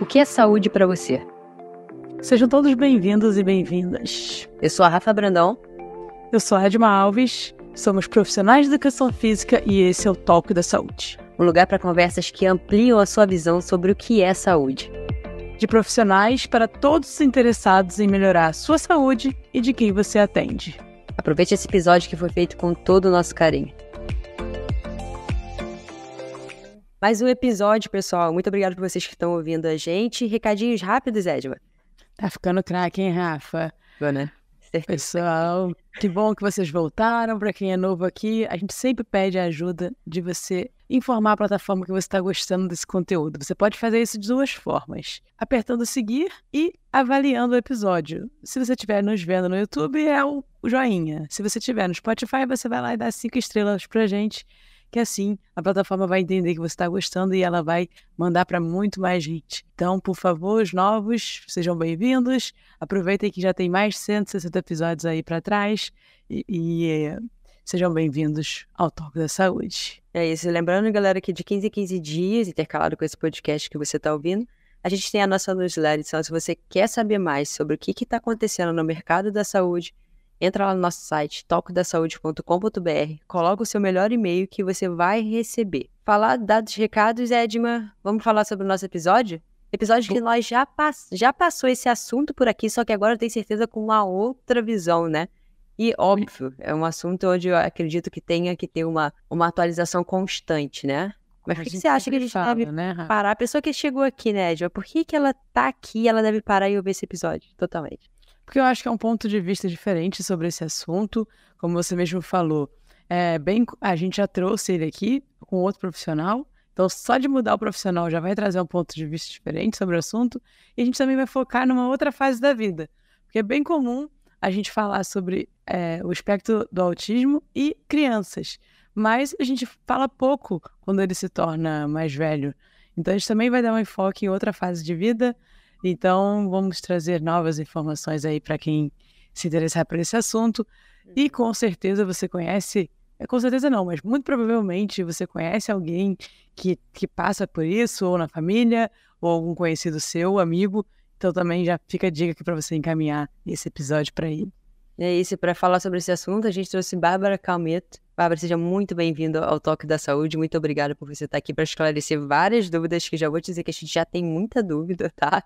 O que é saúde para você? Sejam todos bem-vindos e bem-vindas. Eu sou a Rafa Brandão. Eu sou a Edma Alves. Somos profissionais de educação física e esse é o Talk da Saúde. Um lugar para conversas que ampliam a sua visão sobre o que é saúde. De profissionais para todos os interessados em melhorar a sua saúde e de quem você atende. Aproveite esse episódio que foi feito com todo o nosso carinho. Mais um episódio, pessoal. Muito obrigado por vocês que estão ouvindo a gente. Recadinhos rápidos, Edma. Tá ficando craque, hein, Rafa? Boa, né? Pessoal, que bom que vocês voltaram. Para quem é novo aqui, a gente sempre pede a ajuda de você informar a plataforma que você está gostando desse conteúdo. Você pode fazer isso de duas formas: apertando seguir e avaliando o episódio. Se você estiver nos vendo no YouTube, é o joinha. Se você estiver no Spotify, você vai lá e dá cinco estrelas para gente que assim a plataforma vai entender que você está gostando e ela vai mandar para muito mais gente. Então, por favor, os novos, sejam bem-vindos. Aproveitem que já tem mais de 160 episódios aí para trás e, e é, sejam bem-vindos ao Toque da Saúde. É isso. Lembrando, galera, que de 15 em 15 dias, intercalado com esse podcast que você está ouvindo, a gente tem a nossa newsletter. Então, se você quer saber mais sobre o que está acontecendo no mercado da saúde, entra lá no nosso site tocodasaude.com.br, coloca o seu melhor e-mail que você vai receber. Falar dados recados, Edma, vamos falar sobre o nosso episódio? Episódio que nós já, pass já passou esse assunto por aqui, só que agora eu tenho certeza com uma outra visão, né? E óbvio, é um assunto onde eu acredito que tenha que ter uma, uma atualização constante, né? Mas por que, você acha que a gente fala, deve né, parar? A pessoa que chegou aqui, né, Edma, por que, que ela tá aqui ela deve parar e ouvir esse episódio? Totalmente porque eu acho que é um ponto de vista diferente sobre esse assunto, como você mesmo falou. É bem, a gente já trouxe ele aqui com outro profissional, então só de mudar o profissional já vai trazer um ponto de vista diferente sobre o assunto, e a gente também vai focar numa outra fase da vida, porque é bem comum a gente falar sobre é, o espectro do autismo e crianças, mas a gente fala pouco quando ele se torna mais velho. Então a gente também vai dar um enfoque em outra fase de vida, então, vamos trazer novas informações aí para quem se interessar por esse assunto. E uhum. com certeza você conhece, é, com certeza não, mas muito provavelmente você conhece alguém que, que passa por isso, ou na família, ou algum conhecido seu, amigo. Então também já fica a dica aqui para você encaminhar esse episódio para ele. É isso, para falar sobre esse assunto, a gente trouxe Bárbara Calmeto. Bárbara, seja muito bem-vinda ao Toque da Saúde. Muito obrigada por você estar aqui para esclarecer várias dúvidas, que já vou te dizer que a gente já tem muita dúvida, tá?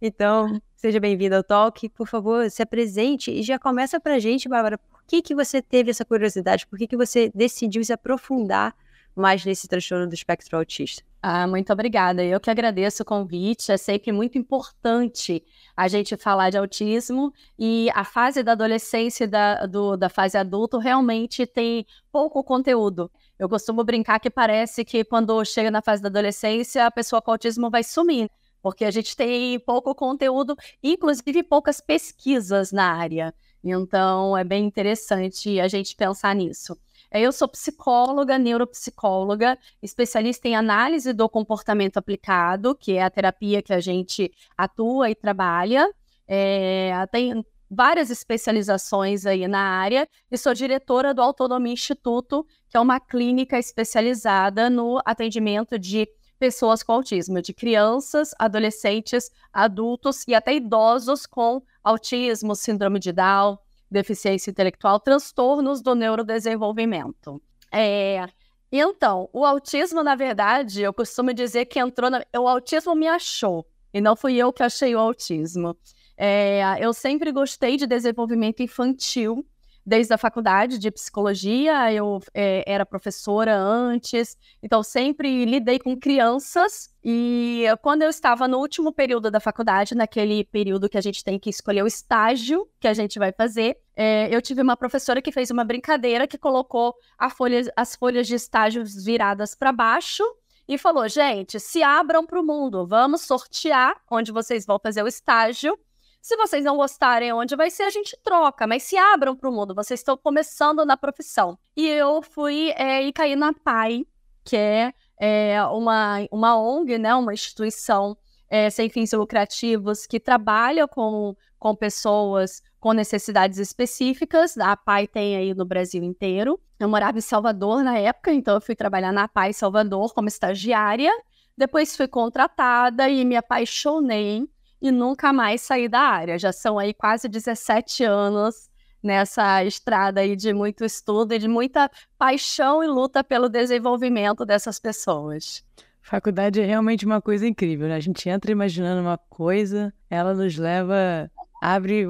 Então, seja bem-vinda ao Toque. Por favor, se apresente e já começa para a gente, Bárbara, por que, que você teve essa curiosidade? Por que, que você decidiu se aprofundar mais nesse transtorno do espectro autista? Ah, muito obrigada. Eu que agradeço o convite. É sempre muito importante a gente falar de autismo e a fase da adolescência e da, do, da fase adulta realmente tem pouco conteúdo. Eu costumo brincar que parece que quando chega na fase da adolescência, a pessoa com autismo vai sumir, porque a gente tem pouco conteúdo, inclusive poucas pesquisas na área. Então, é bem interessante a gente pensar nisso. É, eu sou psicóloga, neuropsicóloga, especialista em análise do comportamento aplicado, que é a terapia que a gente atua e trabalha. É, tem várias especializações aí na área e sou diretora do Autonomia Instituto, que é uma clínica especializada no atendimento de pessoas com autismo, de crianças, adolescentes, adultos e até idosos com autismo, síndrome de Down, deficiência intelectual, transtornos do neurodesenvolvimento. É, então, o autismo, na verdade, eu costumo dizer que entrou na... O autismo me achou, e não fui eu que achei o autismo. É, eu sempre gostei de desenvolvimento infantil, desde a faculdade de psicologia, eu é, era professora antes, então sempre lidei com crianças. E quando eu estava no último período da faculdade, naquele período que a gente tem que escolher o estágio que a gente vai fazer, é, eu tive uma professora que fez uma brincadeira que colocou folha, as folhas de estágios viradas para baixo e falou: gente, se abram para o mundo, vamos sortear onde vocês vão fazer o estágio se vocês não gostarem onde vai ser, a gente troca, mas se abram para o mundo, vocês estão começando na profissão. E eu fui é, e caí na PAI, que é, é uma, uma ONG, né, uma instituição é, sem fins lucrativos que trabalha com, com pessoas com necessidades específicas. A PAI tem aí no Brasil inteiro. Eu morava em Salvador na época, então eu fui trabalhar na PAI Salvador como estagiária Depois fui contratada e me apaixonei e nunca mais saí da área. Já são aí quase 17 anos nessa estrada aí de muito estudo e de muita paixão e luta pelo desenvolvimento dessas pessoas. Faculdade é realmente uma coisa incrível, né? A gente entra imaginando uma coisa, ela nos leva, abre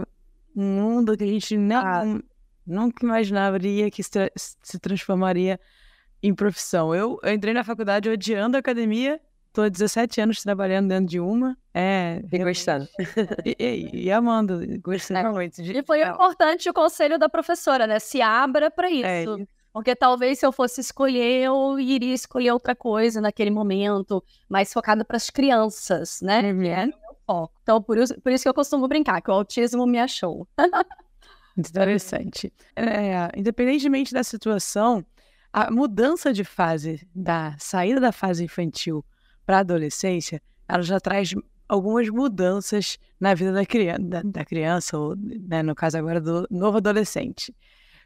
um mundo que a gente não, ah. nunca imaginaria que se transformaria em profissão. Eu, eu entrei na faculdade odiando a academia Tô há 17 anos trabalhando dentro de uma. É. E gostando. E, e, e amando, gostando é. muito. De... E foi importante o conselho da professora, né? Se abra para é, isso. É. Porque talvez se eu fosse escolher, eu iria escolher outra coisa naquele momento, mais focada para as crianças, né? Uhum. É meu foco. Então, por isso, por isso que eu costumo brincar, que o autismo me achou. Interessante. É, independentemente da situação, a mudança de fase, da saída da fase infantil para a adolescência, ela já traz algumas mudanças na vida da criança, da, da criança ou, né, no caso agora, do novo adolescente.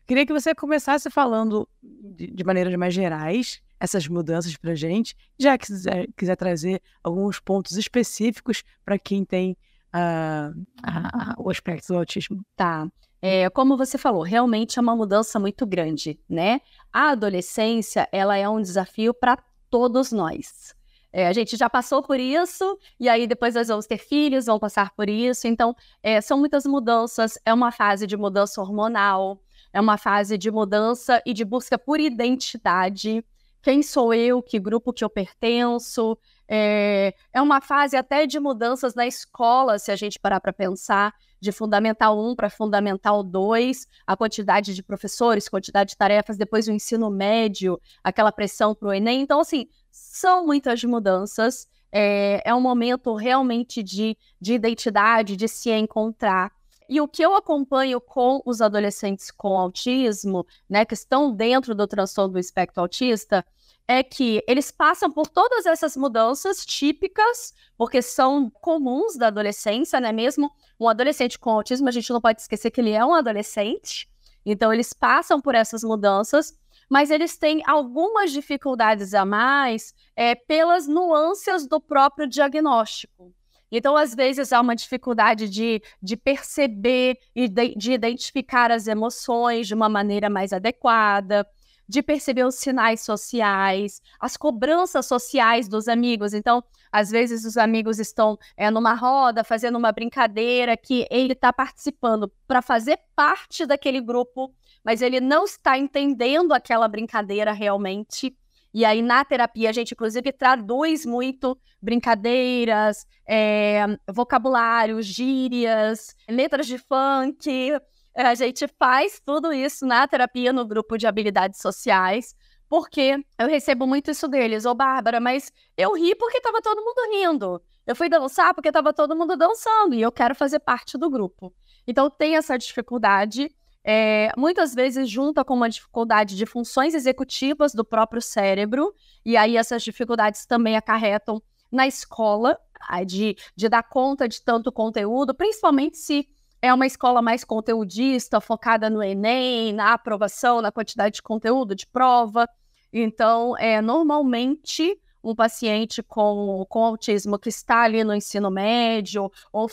Queria que você começasse falando de, de maneiras mais gerais essas mudanças para gente, já que quiser, quiser trazer alguns pontos específicos para quem tem uh, a, a, o aspecto do autismo. Tá. É, como você falou, realmente é uma mudança muito grande, né? A adolescência, ela é um desafio para todos nós. É, a gente já passou por isso, e aí depois nós vamos ter filhos, vão passar por isso. Então, é, são muitas mudanças. É uma fase de mudança hormonal, é uma fase de mudança e de busca por identidade. Quem sou eu? Que grupo que eu pertenço? É, é uma fase até de mudanças na escola, se a gente parar para pensar, de Fundamental 1 para Fundamental 2, a quantidade de professores, quantidade de tarefas, depois o ensino médio, aquela pressão para o Enem. Então, assim, são muitas mudanças. É, é um momento realmente de, de identidade, de se encontrar. E o que eu acompanho com os adolescentes com autismo, né, que estão dentro do transtorno do espectro autista, é que eles passam por todas essas mudanças típicas, porque são comuns da adolescência, né? Mesmo um adolescente com autismo, a gente não pode esquecer que ele é um adolescente. Então, eles passam por essas mudanças, mas eles têm algumas dificuldades a mais é, pelas nuances do próprio diagnóstico. Então, às vezes, há uma dificuldade de, de perceber e de, de identificar as emoções de uma maneira mais adequada de perceber os sinais sociais, as cobranças sociais dos amigos. Então, às vezes os amigos estão é, numa roda, fazendo uma brincadeira que ele está participando para fazer parte daquele grupo, mas ele não está entendendo aquela brincadeira realmente. E aí, na terapia, a gente, inclusive, traduz muito brincadeiras, é, vocabulário, gírias, letras de funk. A gente faz tudo isso na terapia, no grupo de habilidades sociais, porque eu recebo muito isso deles. Ô, Bárbara, mas eu ri porque estava todo mundo rindo. Eu fui dançar porque estava todo mundo dançando e eu quero fazer parte do grupo. Então, tem essa dificuldade é, muitas vezes junta com uma dificuldade de funções executivas do próprio cérebro, e aí essas dificuldades também acarretam na escola, de, de dar conta de tanto conteúdo, principalmente se é uma escola mais conteudista, focada no Enem, na aprovação, na quantidade de conteúdo, de prova. Então, é, normalmente, um paciente com, com autismo que está ali no ensino médio ou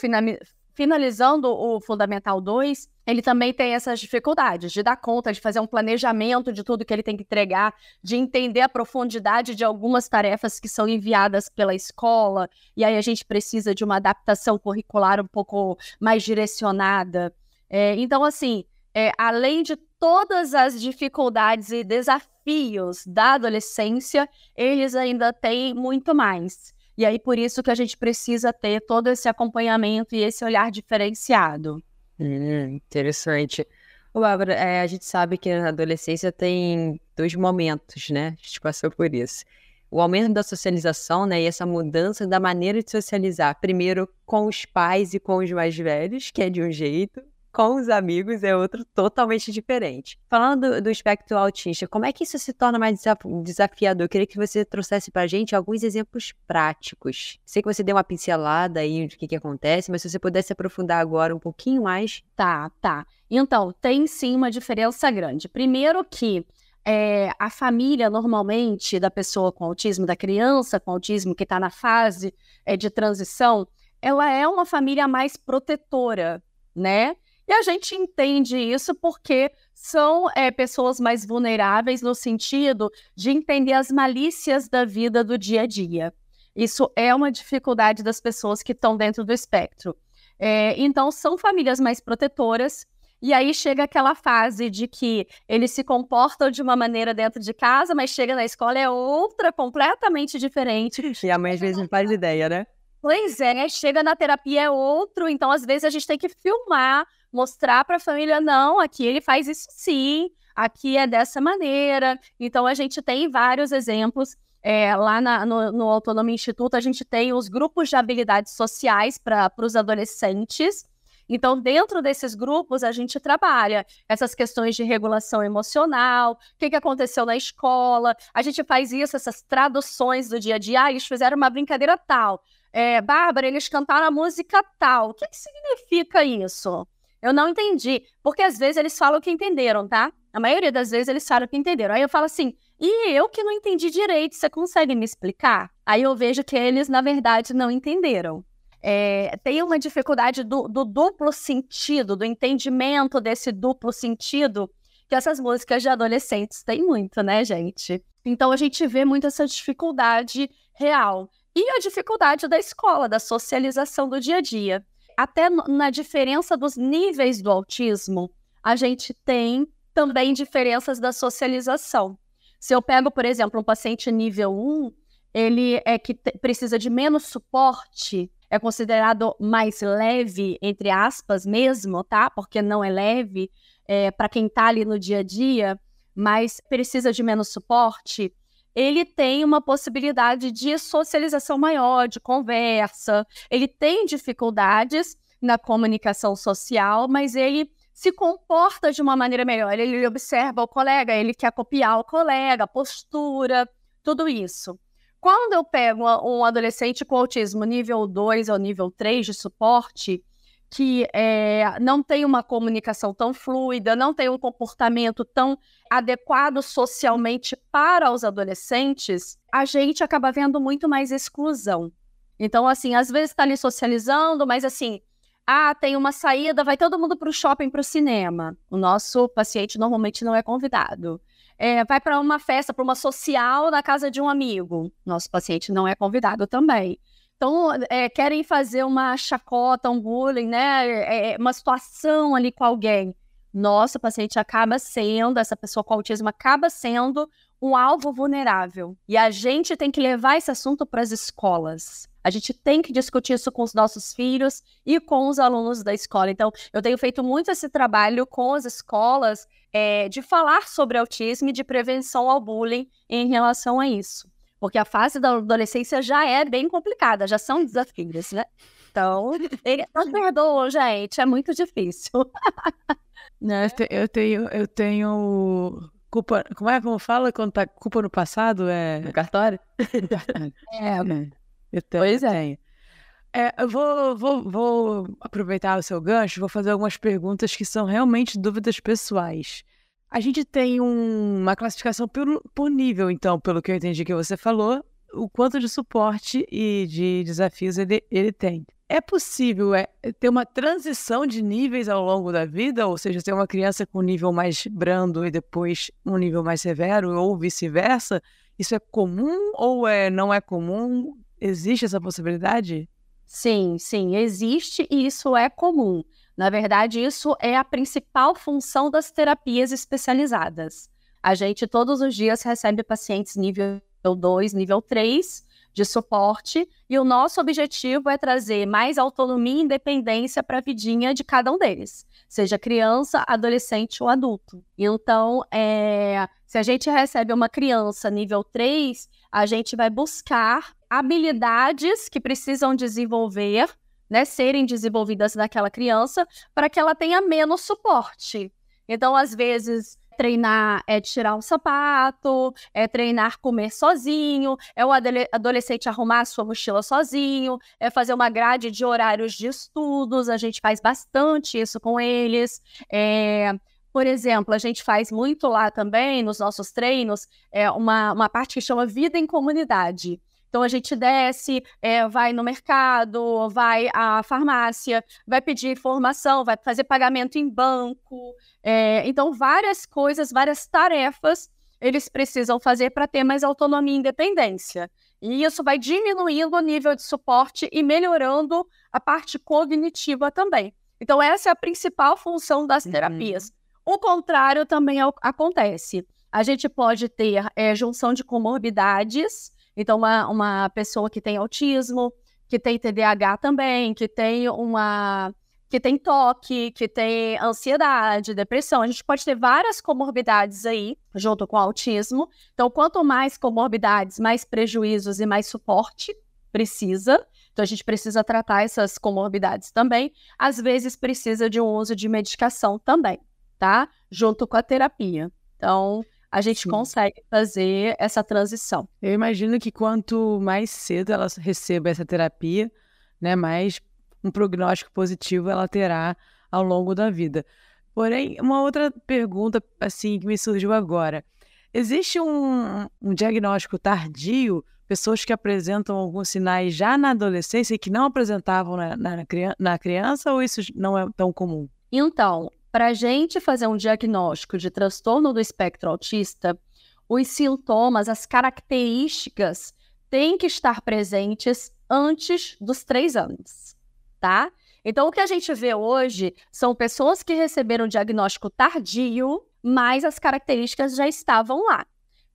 finalizando o Fundamental 2, ele também tem essas dificuldades de dar conta, de fazer um planejamento de tudo que ele tem que entregar, de entender a profundidade de algumas tarefas que são enviadas pela escola, e aí a gente precisa de uma adaptação curricular um pouco mais direcionada. É, então, assim, é, além de todas as dificuldades e desafios da adolescência, eles ainda têm muito mais. E aí, por isso que a gente precisa ter todo esse acompanhamento e esse olhar diferenciado. Hum, interessante. Ô, Bárbara, é, a gente sabe que na adolescência tem dois momentos, né? A gente passou por isso. O aumento da socialização, né? E essa mudança da maneira de socializar. Primeiro com os pais e com os mais velhos, que é de um jeito, com os amigos é outro totalmente diferente. Falando do, do espectro autista, como é que isso se torna mais desafiador? Eu queria que você trouxesse para a gente alguns exemplos práticos. Sei que você deu uma pincelada aí do que, que acontece, mas se você pudesse aprofundar agora um pouquinho mais. Tá, tá. Então, tem sim uma diferença grande. Primeiro que é, a família, normalmente, da pessoa com autismo, da criança com autismo que está na fase é, de transição, ela é uma família mais protetora, né? E a gente entende isso porque são é, pessoas mais vulneráveis no sentido de entender as malícias da vida do dia a dia. Isso é uma dificuldade das pessoas que estão dentro do espectro. É, então, são famílias mais protetoras. E aí chega aquela fase de que eles se comportam de uma maneira dentro de casa, mas chega na escola é outra completamente diferente. E a mãe às vezes não faz ideia, né? Pois é, chega na terapia é outro, então às vezes a gente tem que filmar mostrar para a família, não, aqui ele faz isso sim, aqui é dessa maneira. Então, a gente tem vários exemplos. É, lá na, no, no Autonomia Instituto, a gente tem os grupos de habilidades sociais para os adolescentes. Então, dentro desses grupos, a gente trabalha essas questões de regulação emocional, o que, que aconteceu na escola. A gente faz isso, essas traduções do dia a dia. Ah, eles fizeram uma brincadeira tal. É, Bárbara, eles cantaram a música tal. O que, que significa isso? Eu não entendi. Porque às vezes eles falam que entenderam, tá? A maioria das vezes eles falam que entenderam. Aí eu falo assim, e eu que não entendi direito, você consegue me explicar? Aí eu vejo que eles, na verdade, não entenderam. É, tem uma dificuldade do, do duplo sentido, do entendimento desse duplo sentido, que essas músicas de adolescentes têm muito, né, gente? Então a gente vê muito essa dificuldade real. E a dificuldade da escola, da socialização do dia a dia até na diferença dos níveis do autismo, a gente tem também diferenças da socialização. Se eu pego, por exemplo, um paciente nível 1, ele é que precisa de menos suporte, é considerado mais leve, entre aspas mesmo, tá? Porque não é leve é, para quem está ali no dia a dia, mas precisa de menos suporte ele tem uma possibilidade de socialização maior, de conversa, ele tem dificuldades na comunicação social, mas ele se comporta de uma maneira melhor. Ele observa o colega, ele quer copiar o colega, postura, tudo isso. Quando eu pego um adolescente com autismo nível 2 ou nível 3 de suporte, que é, não tem uma comunicação tão fluida, não tem um comportamento tão adequado socialmente para os adolescentes, a gente acaba vendo muito mais exclusão. Então, assim, às vezes está ali socializando, mas assim, ah, tem uma saída, vai todo mundo para o shopping, para o cinema. O nosso paciente normalmente não é convidado. É, vai para uma festa, para uma social na casa de um amigo. Nosso paciente não é convidado também. Então, é, querem fazer uma chacota, um bullying, né? É, é, uma situação ali com alguém. Nossa, o paciente acaba sendo, essa pessoa com autismo acaba sendo um alvo vulnerável. E a gente tem que levar esse assunto para as escolas. A gente tem que discutir isso com os nossos filhos e com os alunos da escola. Então, eu tenho feito muito esse trabalho com as escolas é, de falar sobre autismo e de prevenção ao bullying em relação a isso. Porque a fase da adolescência já é bem complicada, já são desafios, né? Então, ele não perdoa, gente, é muito difícil. Não, eu tenho, eu tenho culpa. Como é como fala quando tá culpa no passado? É. No cartório? é, é. Eu tenho, pois é. é. eu vou, vou, vou aproveitar o seu gancho, vou fazer algumas perguntas que são realmente dúvidas pessoais. A gente tem um, uma classificação por, por nível, então, pelo que eu entendi que você falou, o quanto de suporte e de desafios ele, ele tem. É possível é, ter uma transição de níveis ao longo da vida, ou seja, ter uma criança com um nível mais brando e depois um nível mais severo, ou vice-versa? Isso é comum ou é, não é comum? Existe essa possibilidade? Sim, sim, existe e isso é comum. Na verdade, isso é a principal função das terapias especializadas. A gente todos os dias recebe pacientes nível 2, nível 3 de suporte, e o nosso objetivo é trazer mais autonomia e independência para a vidinha de cada um deles, seja criança, adolescente ou adulto. Então, é, se a gente recebe uma criança nível 3, a gente vai buscar habilidades que precisam desenvolver né, serem desenvolvidas naquela criança para que ela tenha menos suporte. Então, às vezes, treinar é tirar um sapato, é treinar comer sozinho, é o adolescente arrumar a sua mochila sozinho, é fazer uma grade de horários de estudos, a gente faz bastante isso com eles. É, Por exemplo, a gente faz muito lá também, nos nossos treinos, é uma, uma parte que chama vida em comunidade. Então a gente desce, é, vai no mercado, vai à farmácia, vai pedir informação, vai fazer pagamento em banco. É, então, várias coisas, várias tarefas eles precisam fazer para ter mais autonomia e independência. E isso vai diminuindo o nível de suporte e melhorando a parte cognitiva também. Então, essa é a principal função das uhum. terapias. Uhum. O contrário também acontece. A gente pode ter é, junção de comorbidades, então, uma, uma pessoa que tem autismo, que tem TDAH também, que tem uma que tem toque, que tem ansiedade, depressão. A gente pode ter várias comorbidades aí, junto com o autismo. Então, quanto mais comorbidades, mais prejuízos e mais suporte precisa. Então, a gente precisa tratar essas comorbidades também. Às vezes, precisa de um uso de medicação também, tá? Junto com a terapia. Então, a gente Sim. consegue fazer essa transição. Eu imagino que quanto mais cedo ela receba essa terapia, né, mais um prognóstico positivo ela terá ao longo da vida. Porém, uma outra pergunta assim que me surgiu agora. Existe um, um diagnóstico tardio, pessoas que apresentam alguns sinais já na adolescência e que não apresentavam na, na, na criança, ou isso não é tão comum? Então, para a gente fazer um diagnóstico de transtorno do espectro autista, os sintomas, as características têm que estar presentes antes dos três anos, tá? Então, o que a gente vê hoje são pessoas que receberam diagnóstico tardio, mas as características já estavam lá.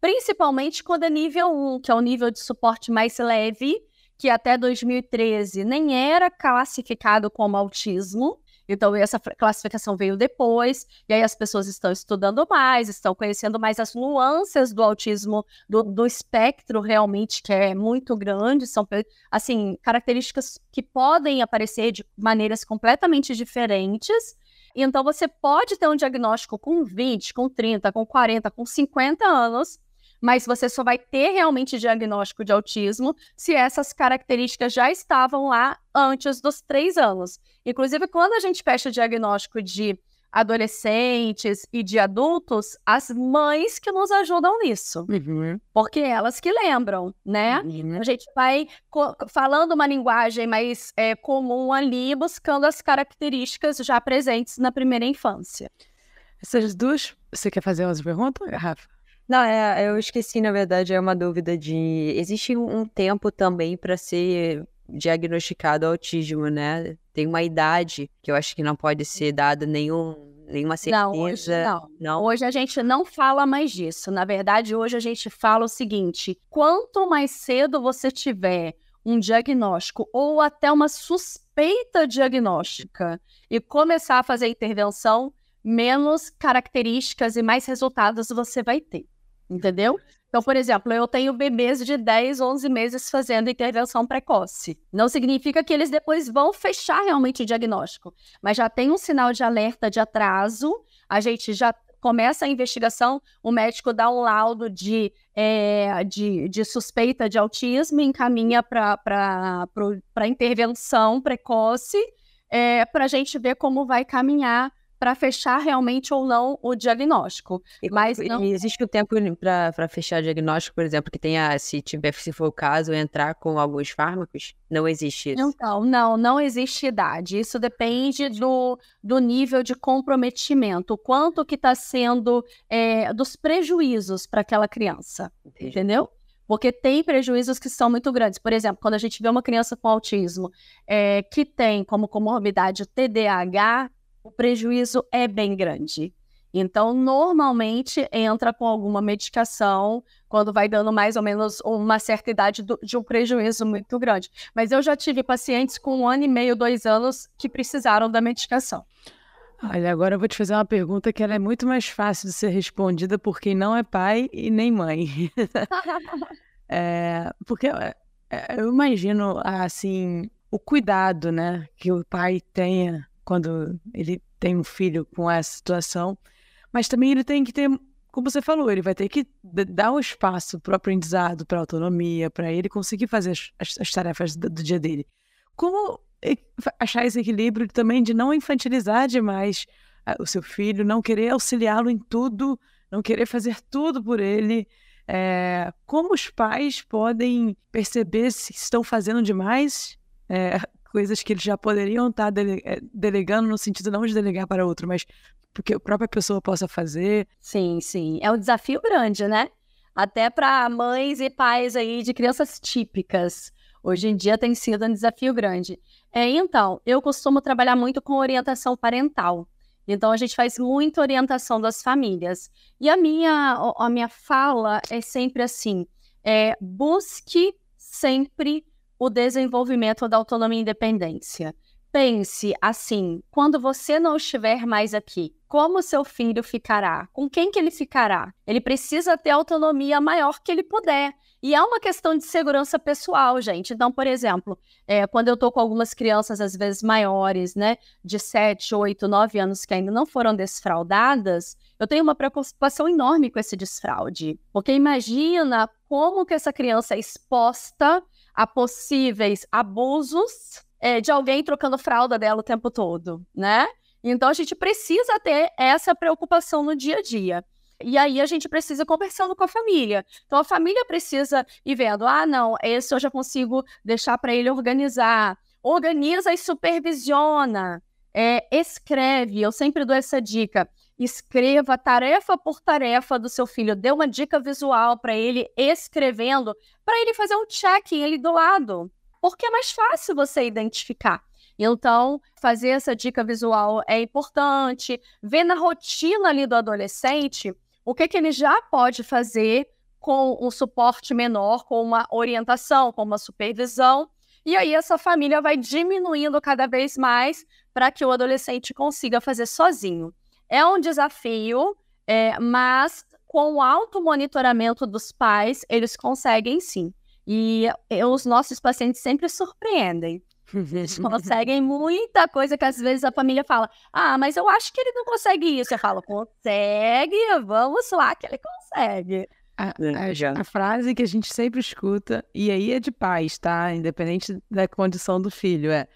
Principalmente quando é nível 1, que é o nível de suporte mais leve, que até 2013 nem era classificado como autismo, então, essa classificação veio depois, e aí as pessoas estão estudando mais, estão conhecendo mais as nuances do autismo, do, do espectro realmente, que é muito grande, são, assim, características que podem aparecer de maneiras completamente diferentes. Então, você pode ter um diagnóstico com 20, com 30, com 40, com 50 anos, mas você só vai ter realmente diagnóstico de autismo se essas características já estavam lá antes dos três anos. Inclusive, quando a gente fecha o diagnóstico de adolescentes e de adultos, as mães que nos ajudam nisso. Uhum. Porque elas que lembram, né? Uhum. A gente vai falando uma linguagem mais é, comum ali, buscando as características já presentes na primeira infância. Essas duas. Você quer fazer umas perguntas, Rafa? Não, é, eu esqueci, na verdade, é uma dúvida de. Existe um tempo também para ser diagnosticado autismo, né? Tem uma idade que eu acho que não pode ser dada nenhum, nenhuma certeza. Não hoje, não. não. Hoje a gente não fala mais disso. Na verdade, hoje a gente fala o seguinte: quanto mais cedo você tiver um diagnóstico ou até uma suspeita diagnóstica e começar a fazer intervenção, menos características e mais resultados você vai ter entendeu? Então, por exemplo, eu tenho bebês de 10, 11 meses fazendo intervenção precoce. Não significa que eles depois vão fechar realmente o diagnóstico, mas já tem um sinal de alerta de atraso, a gente já começa a investigação, o médico dá um laudo de, é, de, de suspeita de autismo e encaminha para intervenção precoce, é, para a gente ver como vai caminhar para fechar realmente ou não o diagnóstico. E, Mas não... existe o um tempo para fechar o diagnóstico, por exemplo, que tenha, se tiver, se for o caso, entrar com alguns fármacos? Não existe isso. Então, não, não existe idade. Isso depende do, do nível de comprometimento, o quanto que está sendo é, dos prejuízos para aquela criança, Entendi. entendeu? Porque tem prejuízos que são muito grandes. Por exemplo, quando a gente vê uma criança com autismo é, que tem como comorbidade o TDAH, o prejuízo é bem grande. Então, normalmente entra com alguma medicação quando vai dando mais ou menos uma certa idade do, de um prejuízo muito grande. Mas eu já tive pacientes com um ano e meio, dois anos que precisaram da medicação. Olha, agora eu vou te fazer uma pergunta que ela é muito mais fácil de ser respondida por quem não é pai e nem mãe. é, porque é, eu imagino, assim, o cuidado, né, que o pai tenha quando ele tem um filho com essa situação, mas também ele tem que ter, como você falou, ele vai ter que dar o um espaço para o aprendizado, para a autonomia, para ele conseguir fazer as, as tarefas do, do, dia dele. Como achar esse equilíbrio também de não infantilizar demais o seu filho, não querer auxiliá-lo em tudo, não querer fazer tudo por ele. É, como os pais podem perceber se estão fazendo demais, é, coisas que eles já poderiam estar dele, é, delegando, no sentido não de delegar para outro, mas porque a própria pessoa possa fazer. Sim, sim. É um desafio grande, né? Até para mães e pais aí de crianças típicas. Hoje em dia tem sido um desafio grande. É, então, eu costumo trabalhar muito com orientação parental. Então, a gente faz muita orientação das famílias. E a minha, a minha fala é sempre assim: é, busque sempre o desenvolvimento da autonomia e independência. Pense assim: quando você não estiver mais aqui, como seu filho ficará? Com quem que ele ficará? Ele precisa ter autonomia maior que ele puder. E é uma questão de segurança pessoal, gente. Então, por exemplo, é, quando eu estou com algumas crianças, às vezes maiores, né, de 7, 8, 9 anos, que ainda não foram desfraudadas, eu tenho uma preocupação enorme com esse desfraude. Porque imagina como que essa criança é exposta a possíveis abusos é, de alguém trocando fralda dela o tempo todo, né? Então a gente precisa ter essa preocupação no dia a dia. E aí a gente precisa conversando com a família. Então a família precisa ir vendo, ah, não, esse eu já consigo deixar para ele organizar. Organiza e supervisiona. É, escreve, eu sempre dou essa dica. Escreva tarefa por tarefa do seu filho. Dê uma dica visual para ele escrevendo, para ele fazer um check ali do lado porque é mais fácil você identificar. Então, fazer essa dica visual é importante, ver na rotina ali do adolescente o que, que ele já pode fazer com um suporte menor, com uma orientação, com uma supervisão. E aí essa família vai diminuindo cada vez mais para que o adolescente consiga fazer sozinho. É um desafio, é, mas com o alto monitoramento dos pais, eles conseguem sim. E os nossos pacientes sempre surpreendem. Eles conseguem muita coisa que às vezes a família fala: Ah, mas eu acho que ele não consegue isso. Eu falo: Consegue, vamos lá que ele consegue. A, a, a, frase que a gente sempre escuta, e aí é de paz, tá? Independente da condição do filho, é.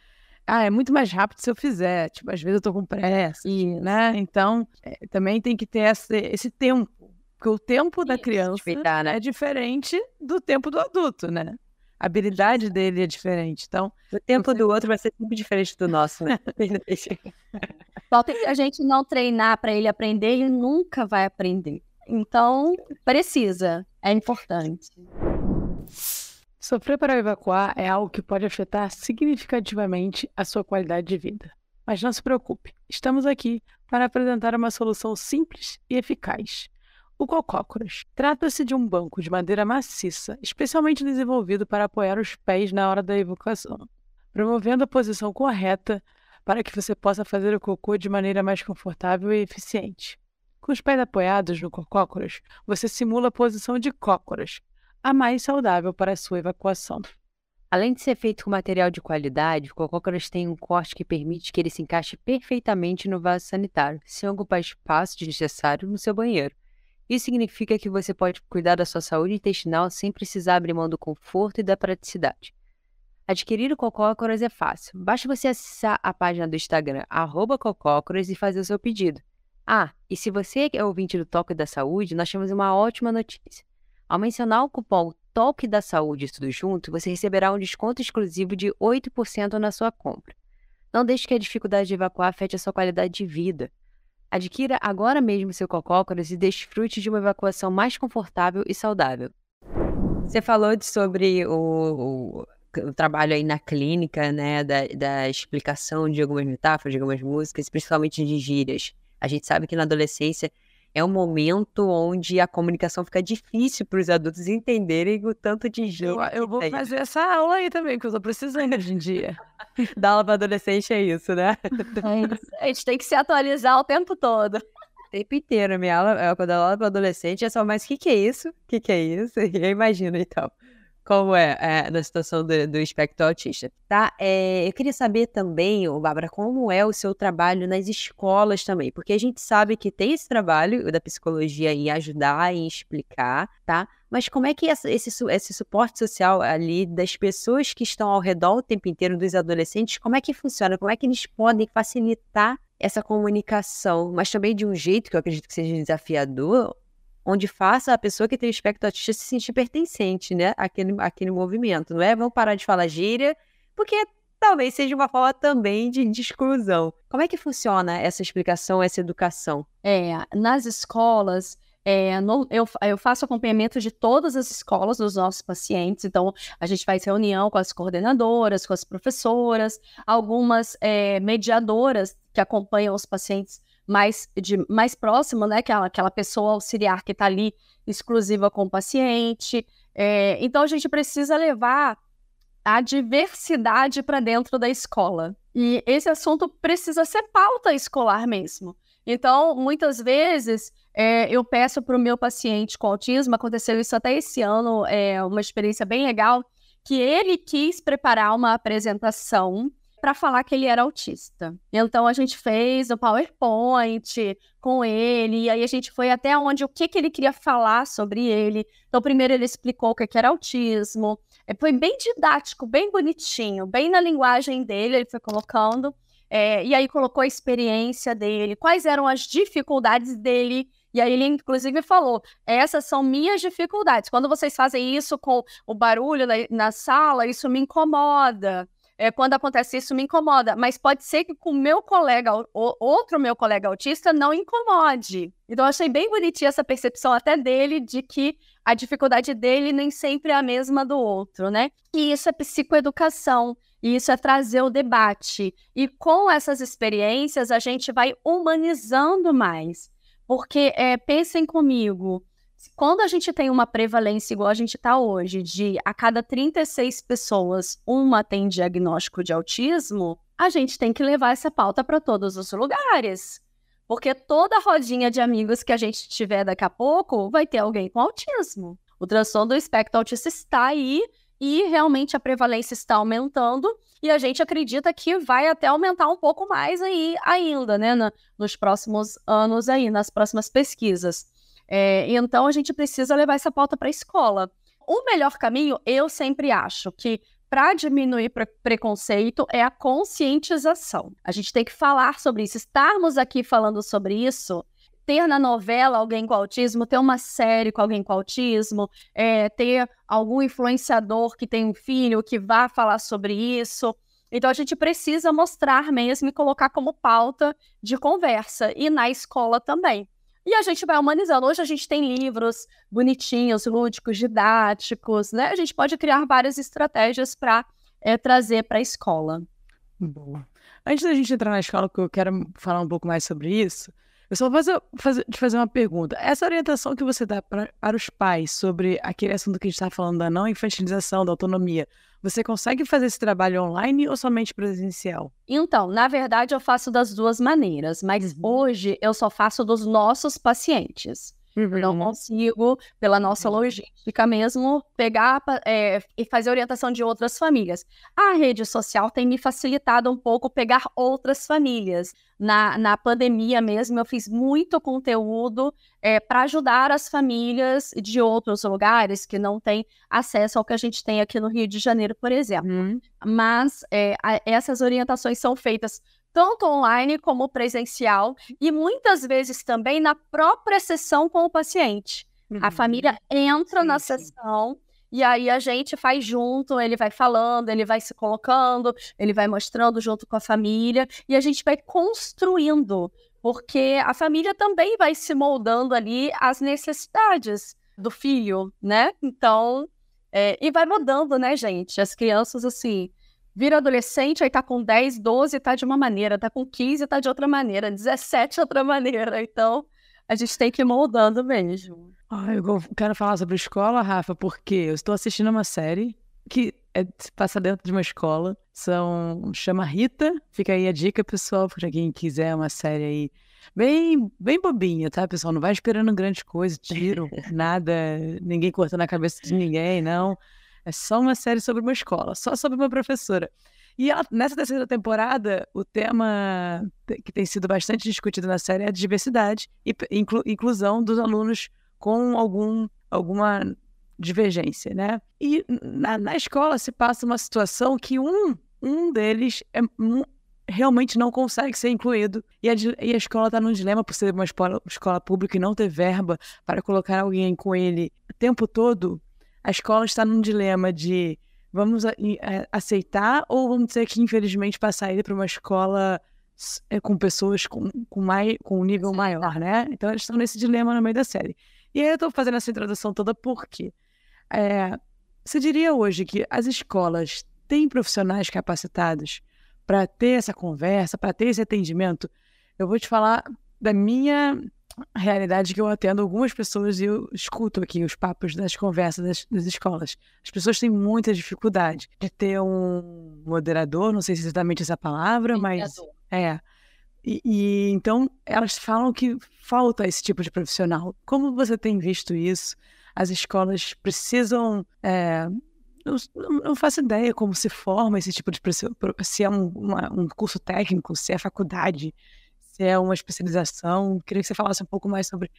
Ah, é muito mais rápido se eu fizer. Tipo, às vezes eu tô com pressa, né? Então, é, também tem que ter esse, esse tempo porque o tempo da criança né? é diferente do tempo do adulto, né? A habilidade dele é diferente. Então, o tempo do outro vai ser sempre diferente do nosso, né? Falta que a gente não treinar para ele aprender, ele nunca vai aprender. Então, precisa, é importante. Sofrer para evacuar é algo que pode afetar significativamente a sua qualidade de vida. Mas não se preocupe, estamos aqui para apresentar uma solução simples e eficaz o cocócoras. Trata-se de um banco de madeira maciça, especialmente desenvolvido para apoiar os pés na hora da evacuação, promovendo a posição correta para que você possa fazer o cocô de maneira mais confortável e eficiente. Com os pés apoiados no cocócoras, você simula a posição de cócoras, a mais saudável para a sua evacuação. Além de ser feito com material de qualidade, o cocócoras tem um corte que permite que ele se encaixe perfeitamente no vaso sanitário, sem ocupar espaço desnecessário no seu banheiro. Isso significa que você pode cuidar da sua saúde intestinal sem precisar abrir mão do conforto e da praticidade. Adquirir o Cocócoras é fácil. Basta você acessar a página do Instagram, Cocócoras, e fazer o seu pedido. Ah, e se você é ouvinte do Toque da Saúde, nós temos uma ótima notícia. Ao mencionar o cupom Toque da Saúde tudo junto, você receberá um desconto exclusivo de 8% na sua compra. Não deixe que a dificuldade de evacuar afete a sua qualidade de vida. Adquira agora mesmo seu cocócoras e desfrute de uma evacuação mais confortável e saudável. Você falou de, sobre o, o, o, trabalho aí na clínica, né, da, da explicação de algumas metáforas, de algumas músicas, principalmente de gírias. A gente sabe que na adolescência é um momento onde a comunicação fica difícil para os adultos entenderem o tanto de gíria. Eu, eu vou tem. fazer essa aula aí também, que eu estou precisando hoje em dia. Dar aula para adolescente é isso, né? É isso. A gente tem que se atualizar o tempo todo. O tempo inteiro. Minha aula, quando eu aula para adolescente, é só, mas o que, que é isso? O que, que é isso? Eu imagino, então como é, é na situação do, do espectro autista. Tá? É, eu queria saber também, Bárbara, como é o seu trabalho nas escolas também, porque a gente sabe que tem esse trabalho da psicologia em ajudar, em explicar, tá? Mas como é que esse, esse suporte social ali das pessoas que estão ao redor o tempo inteiro, dos adolescentes, como é que funciona? Como é que eles podem facilitar essa comunicação, mas também de um jeito que eu acredito que seja desafiador, onde faça a pessoa que tem o espectro autista se sentir pertencente, né, àquele, àquele movimento. Não é vamos parar de falar gíria, porque talvez seja uma forma também de, de exclusão. Como é que funciona essa explicação, essa educação? É, nas escolas, é, no, eu, eu, faço acompanhamento de todas as escolas dos nossos pacientes, então a gente faz reunião com as coordenadoras, com as professoras, algumas é, mediadoras que acompanham os pacientes mais, de, mais próximo, né? Aquela, aquela pessoa auxiliar que está ali exclusiva com o paciente. É, então a gente precisa levar a diversidade para dentro da escola. E esse assunto precisa ser pauta escolar mesmo. Então, muitas vezes, é, eu peço para o meu paciente com autismo, aconteceu isso até esse ano, é uma experiência bem legal, que ele quis preparar uma apresentação para falar que ele era autista. Então a gente fez o PowerPoint com ele, e aí a gente foi até onde o que, que ele queria falar sobre ele. Então, primeiro ele explicou o que, que era autismo. É, foi bem didático, bem bonitinho, bem na linguagem dele, ele foi colocando. É, e aí colocou a experiência dele, quais eram as dificuldades dele e aí ele, inclusive, falou: essas são minhas dificuldades. Quando vocês fazem isso com o barulho na, na sala, isso me incomoda é, quando acontece isso me incomoda, mas pode ser que com meu colega, outro meu colega autista, não incomode. Então eu achei bem bonitinha essa percepção até dele de que a dificuldade dele nem sempre é a mesma do outro, né? E isso é psicoeducação, e isso é trazer o debate. E com essas experiências a gente vai humanizando mais. Porque é, pensem comigo, quando a gente tem uma prevalência igual a gente está hoje, de a cada 36 pessoas, uma tem diagnóstico de autismo, a gente tem que levar essa pauta para todos os lugares. Porque toda rodinha de amigos que a gente tiver daqui a pouco vai ter alguém com autismo. O transtorno do espectro autista está aí e realmente a prevalência está aumentando e a gente acredita que vai até aumentar um pouco mais aí ainda, né, nos próximos anos aí, nas próximas pesquisas. É, então a gente precisa levar essa pauta para a escola. O melhor caminho, eu sempre acho que para diminuir pre preconceito é a conscientização. A gente tem que falar sobre isso. Estarmos aqui falando sobre isso, ter na novela alguém com autismo, ter uma série com alguém com autismo, é, ter algum influenciador que tem um filho que vá falar sobre isso. Então a gente precisa mostrar mesmo e colocar como pauta de conversa e na escola também. E a gente vai humanizando. Hoje a gente tem livros bonitinhos, lúdicos, didáticos, né? A gente pode criar várias estratégias para é, trazer para a escola. Boa. Antes da gente entrar na escola, que eu quero falar um pouco mais sobre isso, eu só vou fazer, fazer, te fazer uma pergunta. Essa orientação que você dá pra, para os pais sobre aquele assunto que a gente está falando da não infantilização, da autonomia, você consegue fazer esse trabalho online ou somente presencial? Então, na verdade, eu faço das duas maneiras, mas uhum. hoje eu só faço dos nossos pacientes. Uhum. Não consigo, pela nossa logística mesmo, pegar é, e fazer orientação de outras famílias. A rede social tem me facilitado um pouco pegar outras famílias. Na, na pandemia mesmo, eu fiz muito conteúdo é, para ajudar as famílias de outros lugares que não têm acesso ao que a gente tem aqui no Rio de Janeiro, por exemplo. Uhum. Mas é, a, essas orientações são feitas tanto online como presencial, e muitas vezes também na própria sessão com o paciente. Uhum. A família entra sim, na sim. sessão e aí a gente faz junto, ele vai falando, ele vai se colocando, ele vai mostrando junto com a família e a gente vai construindo, porque a família também vai se moldando ali às necessidades do filho, né? Então, é, e vai mudando, né, gente? As crianças, assim, vira adolescente, aí tá com 10, 12, tá de uma maneira, tá com 15, tá de outra maneira, 17, outra maneira. Então, a gente tem que ir moldando mesmo. Ah, eu quero falar sobre escola, Rafa, porque eu estou assistindo uma série que é, passa dentro de uma escola. São chama Rita. Fica aí a dica, pessoal, para quem quiser uma série aí bem, bem bobinha, tá, pessoal? Não vai esperando grande coisa, tiro, nada, ninguém cortando a cabeça de ninguém, não. É só uma série sobre uma escola, só sobre uma professora. E ela, nessa terceira temporada, o tema que tem sido bastante discutido na série é a diversidade e inclu, inclusão dos alunos com algum, alguma divergência, né? E na, na escola se passa uma situação que um, um deles é, realmente não consegue ser incluído. E a, e a escola está num dilema por ser uma escola, escola pública e não ter verba para colocar alguém com ele o tempo todo. A escola está num dilema de vamos a, aceitar ou vamos ter que, infelizmente, passar ele para uma escola é, com pessoas com, com, mais, com um nível maior, né? Então eles estão nesse dilema no meio da série. E aí eu estou fazendo essa introdução toda porque é, você diria hoje que as escolas têm profissionais capacitados para ter essa conversa, para ter esse atendimento? Eu vou te falar da minha realidade que eu atendo algumas pessoas e eu escuto aqui os papos das conversas das, das, escolas. As pessoas têm muita dificuldade de ter um moderador, não sei se é exatamente essa palavra, mas é. E, e, então elas falam que falta esse tipo de profissional. Como você tem visto isso? As escolas precisam. É, eu não faço ideia como se forma esse tipo de se é um, uma, um curso técnico, se é faculdade, se é uma especialização. Queria que você falasse um pouco mais sobre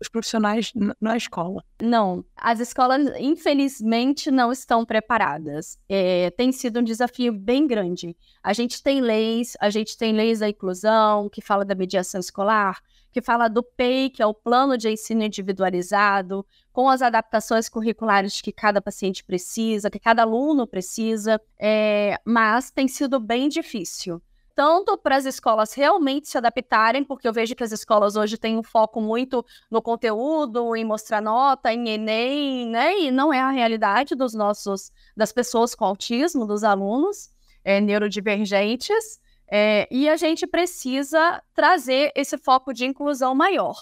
os profissionais na escola. Não, as escolas, infelizmente, não estão preparadas. É, tem sido um desafio bem grande. A gente tem leis, a gente tem leis da inclusão, que fala da mediação escolar, que fala do PEI, que é o Plano de Ensino Individualizado, com as adaptações curriculares que cada paciente precisa, que cada aluno precisa, é, mas tem sido bem difícil tanto para as escolas realmente se adaptarem, porque eu vejo que as escolas hoje têm um foco muito no conteúdo, em mostrar nota, em Enem, né? E não é a realidade dos nossos, das pessoas com autismo, dos alunos é, neurodivergentes. É, e a gente precisa trazer esse foco de inclusão maior.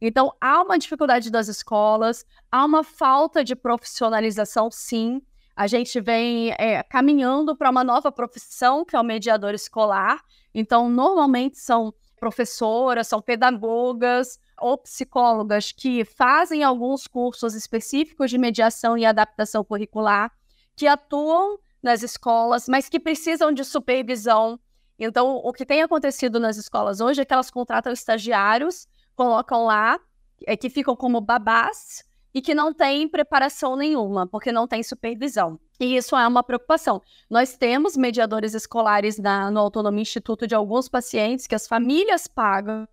Então, há uma dificuldade das escolas, há uma falta de profissionalização, sim. A gente vem é, caminhando para uma nova profissão, que é o mediador escolar. Então, normalmente são professoras, são pedagogas ou psicólogas que fazem alguns cursos específicos de mediação e adaptação curricular, que atuam nas escolas, mas que precisam de supervisão. Então, o que tem acontecido nas escolas hoje é que elas contratam estagiários, colocam lá, é, que ficam como babás, e que não tem preparação nenhuma, porque não tem supervisão. E isso é uma preocupação. Nós temos mediadores escolares na, no Autonomia Instituto de alguns pacientes que as famílias pagam,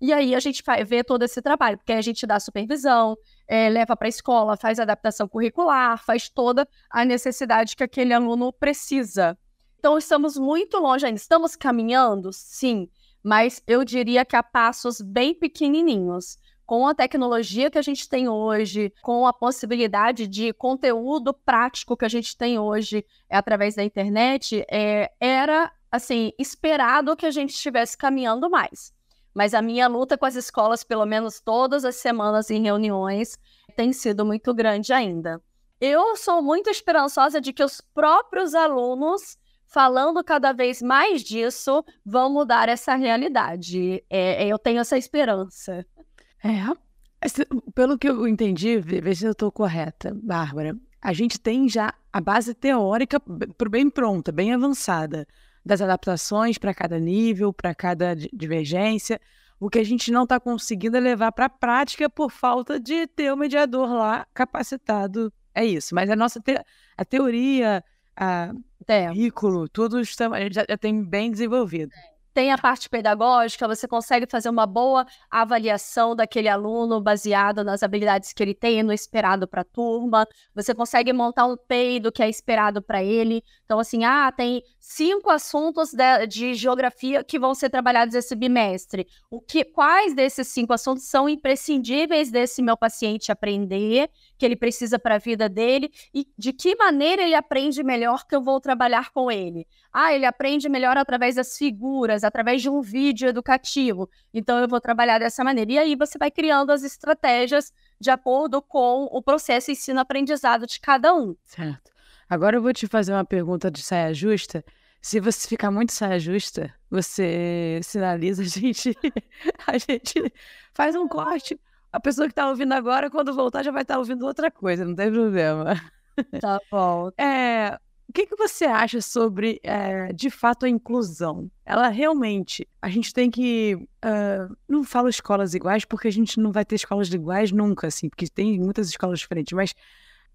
e aí a gente vê todo esse trabalho, porque a gente dá supervisão, é, leva para a escola, faz adaptação curricular, faz toda a necessidade que aquele aluno precisa. Então, estamos muito longe ainda. Estamos caminhando? Sim, mas eu diria que a passos bem pequenininhos com a tecnologia que a gente tem hoje, com a possibilidade de conteúdo prático que a gente tem hoje é, através da internet, é, era assim esperado que a gente estivesse caminhando mais. Mas a minha luta com as escolas, pelo menos todas as semanas em reuniões, tem sido muito grande ainda. Eu sou muito esperançosa de que os próprios alunos falando cada vez mais disso, vão mudar essa realidade. É, eu tenho essa esperança. É. Pelo que eu entendi, vê se eu estou correta, Bárbara. A gente tem já a base teórica bem pronta, bem avançada, das adaptações para cada nível, para cada divergência. O que a gente não está conseguindo é levar para a prática por falta de ter o mediador lá capacitado. É isso. Mas a nossa te a teoria, a é. currículo, tudo está, a gente já, já tem bem desenvolvido. É tem a parte pedagógica, você consegue fazer uma boa avaliação daquele aluno baseado nas habilidades que ele tem, no esperado para a turma. Você consegue montar um PEI do que é esperado para ele. Então, assim, ah, tem cinco assuntos de, de, geografia que vão ser trabalhados esse bimestre. O que, quais desses cinco assuntos são imprescindíveis desse meu paciente aprender, que ele precisa para a vida dele, e de que maneira ele aprende melhor que eu vou trabalhar com ele? Ah, ele aprende melhor através das figuras, através de um vídeo educativo. Então eu vou trabalhar dessa maneira. E aí você vai criando as estratégias de acordo com o processo ensino-aprendizado de cada um. Certo. Agora eu vou te fazer uma pergunta de saia justa. Se você ficar muito saia justa, você sinaliza a gente, a gente faz um corte. A pessoa que está ouvindo agora, quando voltar, já vai estar tá ouvindo outra coisa, não tem problema. Tá bom. É, o que, que você acha sobre, é, de fato, a inclusão? Ela realmente, a gente tem que, uh, não falo escolas iguais, porque a gente não vai ter escolas iguais nunca, assim, porque tem muitas escolas diferentes, mas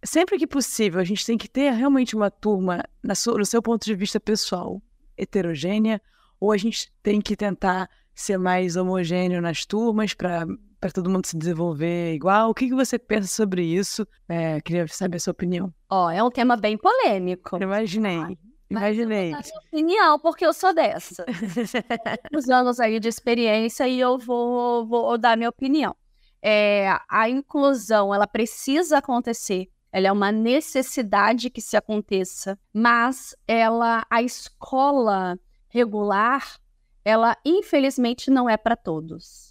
sempre que possível, a gente tem que ter realmente uma turma, na no seu ponto de vista pessoal, heterogênea ou a gente tem que tentar ser mais homogêneo nas turmas para para todo mundo se desenvolver igual? O que, que você pensa sobre isso? É, queria saber a sua opinião. Ó, oh, é um tema bem polêmico. Imaginei. Imaginei. Mas eu opinião, porque eu sou dessa. Os anos aí de experiência e eu vou, vou dar minha opinião. É, a inclusão, ela precisa acontecer. Ela é uma necessidade que se aconteça, mas ela, a escola regular, ela infelizmente não é para todos.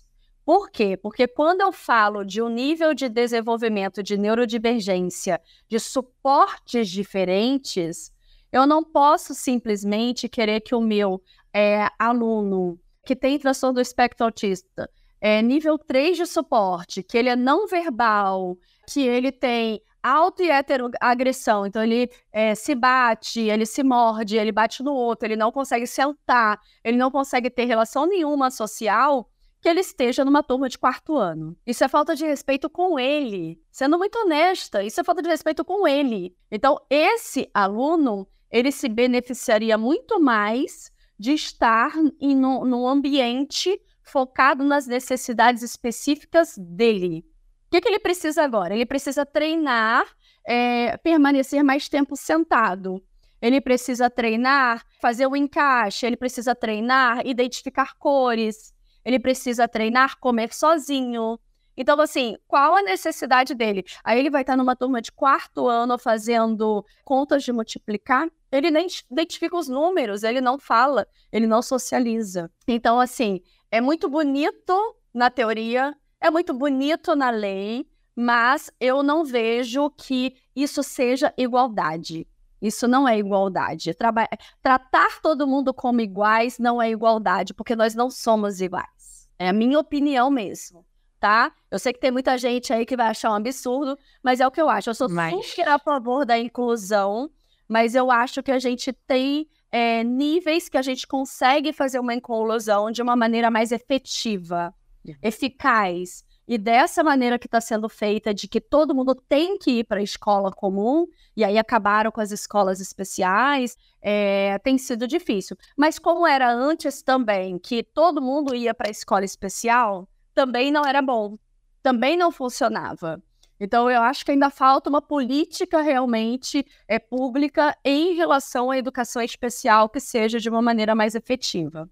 Por quê? Porque quando eu falo de um nível de desenvolvimento de neurodivergência, de suportes diferentes, eu não posso simplesmente querer que o meu é, aluno que tem transtorno do espectro autista, é, nível 3 de suporte, que ele é não verbal, que ele tem auto e heteroagressão, então ele é, se bate, ele se morde, ele bate no outro, ele não consegue sentar, ele não consegue ter relação nenhuma social, que ele esteja numa turma de quarto ano. Isso é falta de respeito com ele. Sendo muito honesta, isso é falta de respeito com ele. Então, esse aluno, ele se beneficiaria muito mais de estar em no, num ambiente focado nas necessidades específicas dele. O que, que ele precisa agora? Ele precisa treinar, é, permanecer mais tempo sentado. Ele precisa treinar, fazer o encaixe, ele precisa treinar, identificar cores, ele precisa treinar, comer sozinho. Então, assim, qual a necessidade dele? Aí ele vai estar numa turma de quarto ano fazendo contas de multiplicar. Ele nem identifica os números, ele não fala, ele não socializa. Então, assim, é muito bonito na teoria, é muito bonito na lei, mas eu não vejo que isso seja igualdade. Isso não é igualdade. Traba tratar todo mundo como iguais não é igualdade, porque nós não somos iguais. É a minha opinião mesmo, tá? Eu sei que tem muita gente aí que vai achar um absurdo, mas é o que eu acho. Eu sou mas... super a favor da inclusão, mas eu acho que a gente tem é, níveis que a gente consegue fazer uma inclusão de uma maneira mais efetiva, eficaz. E dessa maneira que está sendo feita, de que todo mundo tem que ir para a escola comum, e aí acabaram com as escolas especiais, é, tem sido difícil. Mas como era antes também, que todo mundo ia para a escola especial, também não era bom, também não funcionava. Então, eu acho que ainda falta uma política realmente é, pública em relação à educação especial que seja de uma maneira mais efetiva.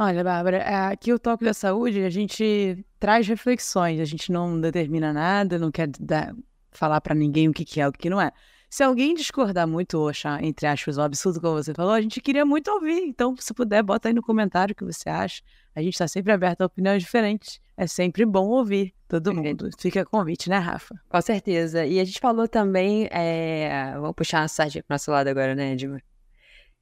Olha, Bárbara, é, aqui o Toque da Saúde, a gente traz reflexões, a gente não determina nada, não quer dar, falar para ninguém o que, que é, o que não é. Se alguém discordar muito ou achar, entre aspas, um absurdo, como você falou, a gente queria muito ouvir. Então, se puder, bota aí no comentário o que você acha. A gente está sempre aberto a opiniões diferentes. É sempre bom ouvir todo mundo. Fica convite, né, Rafa? Com certeza. E a gente falou também, é... vamos puxar a sardinha pro nosso lado agora, né, Edmar?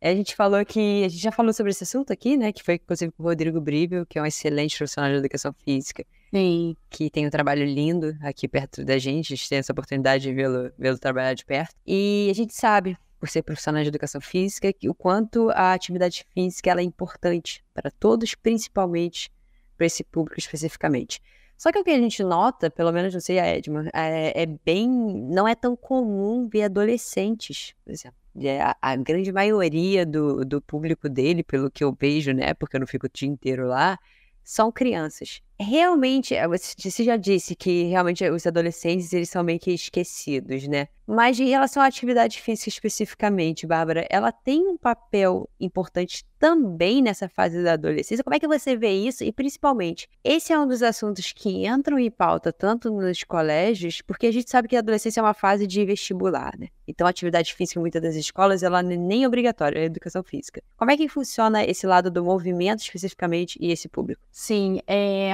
A gente falou que. A gente já falou sobre esse assunto aqui, né? Que foi, inclusive, com o Rodrigo Brível, que é um excelente profissional de educação física. Sim. Que tem um trabalho lindo aqui perto da gente. A gente tem essa oportunidade de vê-lo vê trabalhar de perto. E a gente sabe, por ser profissional de educação física, que o quanto a atividade física ela é importante para todos, principalmente para esse público especificamente. Só que o que a gente nota, pelo menos não sei a Edma, é, é bem. não é tão comum ver adolescentes, por exemplo a, a, grande maioria do, do público dele, pelo que eu vejo, né, porque eu não fico o dia inteiro lá, são crianças. Realmente, é, você já disse que realmente os adolescentes eles são meio que esquecidos, né? Mas em relação à atividade física especificamente, Bárbara, ela tem um papel importante também nessa fase da adolescência. Como é que você vê isso? E principalmente, esse é um dos assuntos que entram em pauta tanto nos colégios, porque a gente sabe que a adolescência é uma fase de vestibular, né? Então, a atividade física em muitas das escolas, ela nem é obrigatória, é educação física. Como é que funciona esse lado do movimento especificamente e esse público? Sim, é,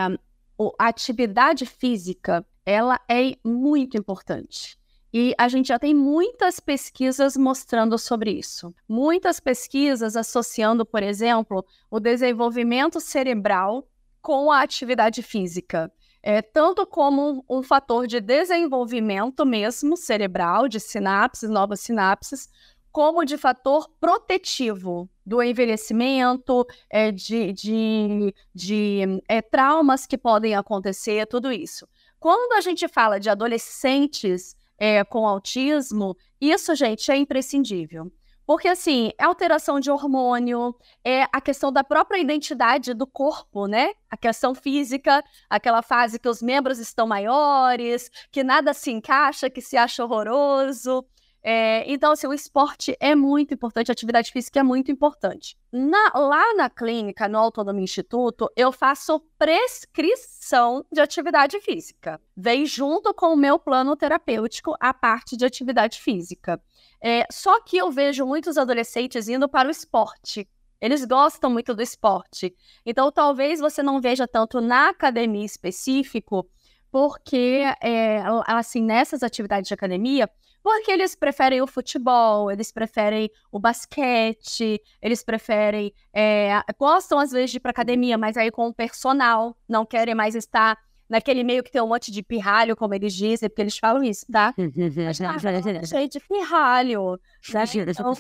a atividade física, ela é muito importante. E a gente já tem muitas pesquisas mostrando sobre isso. Muitas pesquisas associando, por exemplo, o desenvolvimento cerebral com a atividade física. É, tanto como um fator de desenvolvimento mesmo cerebral, de sinapses, novas sinapses, como de fator protetivo do envelhecimento, é, de, de, de é, traumas que podem acontecer, tudo isso. Quando a gente fala de adolescentes é, com autismo, isso, gente, é imprescindível. Porque, assim, é alteração de hormônio, é a questão da própria identidade do corpo, né? A questão física, aquela fase que os membros estão maiores, que nada se encaixa, que se acha horroroso. É, então, assim, o esporte é muito importante, a atividade física é muito importante. Na, lá na clínica, no Autonomia Instituto, eu faço prescrição de atividade física. Vem junto com o meu plano terapêutico a parte de atividade física. É, só que eu vejo muitos adolescentes indo para o esporte. Eles gostam muito do esporte. Então, talvez você não veja tanto na academia específico, porque, é, assim, nessas atividades de academia, porque eles preferem o futebol, eles preferem o basquete, eles preferem. É, gostam às vezes de ir para academia, mas aí com o personal, não querem mais estar naquele meio que tem um monte de pirralho, como eles dizem, porque eles falam isso, tá? cheio de pirralho. Né? Então,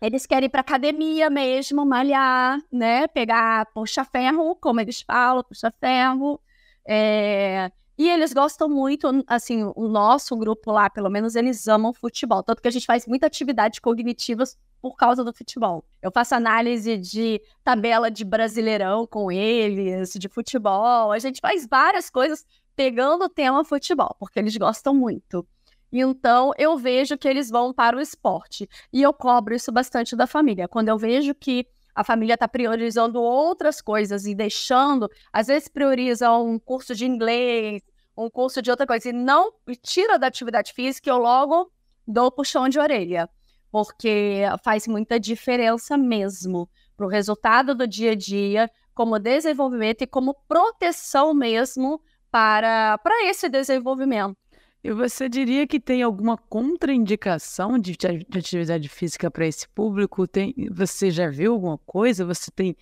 eles querem ir para academia mesmo, malhar, né? Pegar puxa-ferro, como eles falam, puxa-ferro. É... E eles gostam muito, assim, o nosso grupo lá, pelo menos, eles amam futebol. Tanto que a gente faz muita atividade cognitivas por causa do futebol. Eu faço análise de tabela de brasileirão com eles, de futebol. A gente faz várias coisas pegando o tema futebol, porque eles gostam muito. Então, eu vejo que eles vão para o esporte. E eu cobro isso bastante da família. Quando eu vejo que a família está priorizando outras coisas e deixando, às vezes prioriza um curso de inglês, um curso de outra coisa, e não tira da atividade física, eu logo dou puxão de orelha, porque faz muita diferença mesmo para o resultado do dia a dia, como desenvolvimento e como proteção mesmo para, para esse desenvolvimento. E você diria que tem alguma contraindicação de, de atividade física para esse público? Tem, você já viu alguma coisa? Você tem,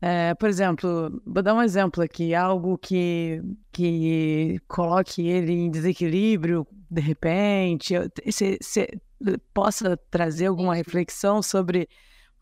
é, por exemplo, vou dar um exemplo aqui, algo que, que coloque ele em desequilíbrio de repente, você, você possa trazer alguma reflexão sobre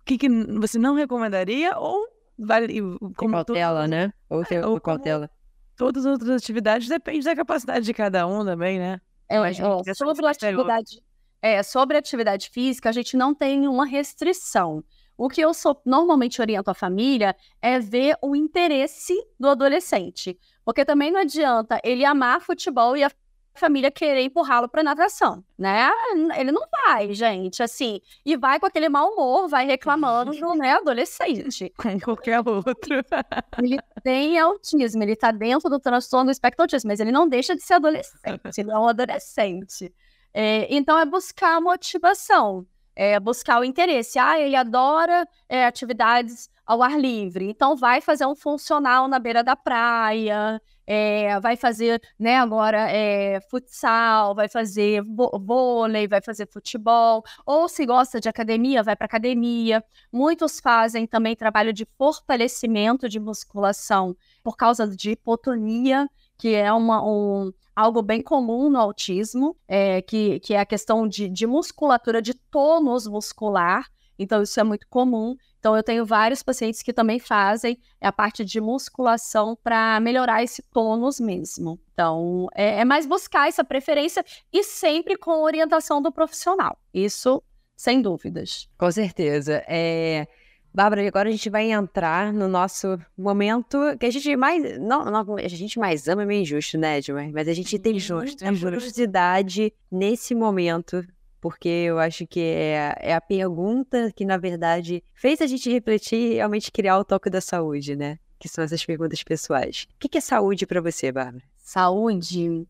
o que, que você não recomendaria ou vale como cautela, né? Ou, é, ou cautela todas as outras atividades depende da capacidade de cada um também, né? É, é sobre a atividade, é, sobre a atividade física, a gente não tem uma restrição. O que eu sou, normalmente oriento a família é ver o interesse do adolescente. Porque também não adianta ele amar futebol e a família querer empurrá-lo para natação, né? Ele não vai, gente, assim, e vai com aquele mau humor, vai reclamando, né, adolescente. Com qualquer outro. Ele tem autismo, ele tá dentro do transtorno do espectro autismo, mas ele não deixa de ser adolescente, ele é um adolescente. É, então, é buscar motivação, é buscar o interesse. Ah, ele adora é, atividades ao ar livre, então vai fazer um funcional na beira da praia, é, vai fazer, né, agora é, futsal, vai fazer vôlei, vai fazer futebol, ou se gosta de academia, vai para academia. Muitos fazem também trabalho de fortalecimento de musculação por causa de hipotonia, que é uma, um, algo bem comum no autismo, é, que, que é a questão de, de musculatura, de tônus muscular. Então, isso é muito comum. Então, eu tenho vários pacientes que também fazem a parte de musculação para melhorar esse tônus mesmo. Então, é, é, mais buscar essa preferência e sempre com orientação do profissional. Isso, sem dúvidas. Com certeza. É... Bárbara, agora a gente vai entrar no nosso momento que a gente mais. Não, não a gente mais ama é meio injusto, né, Edmar? Mas a gente tem justo, a curiosidade nesse momento porque eu acho que é, é, a pergunta que, na verdade, fez a gente refletir e realmente criar o toque da saúde, né? Que são essas perguntas pessoais. O que é saúde para você, Bárbara? Saúde,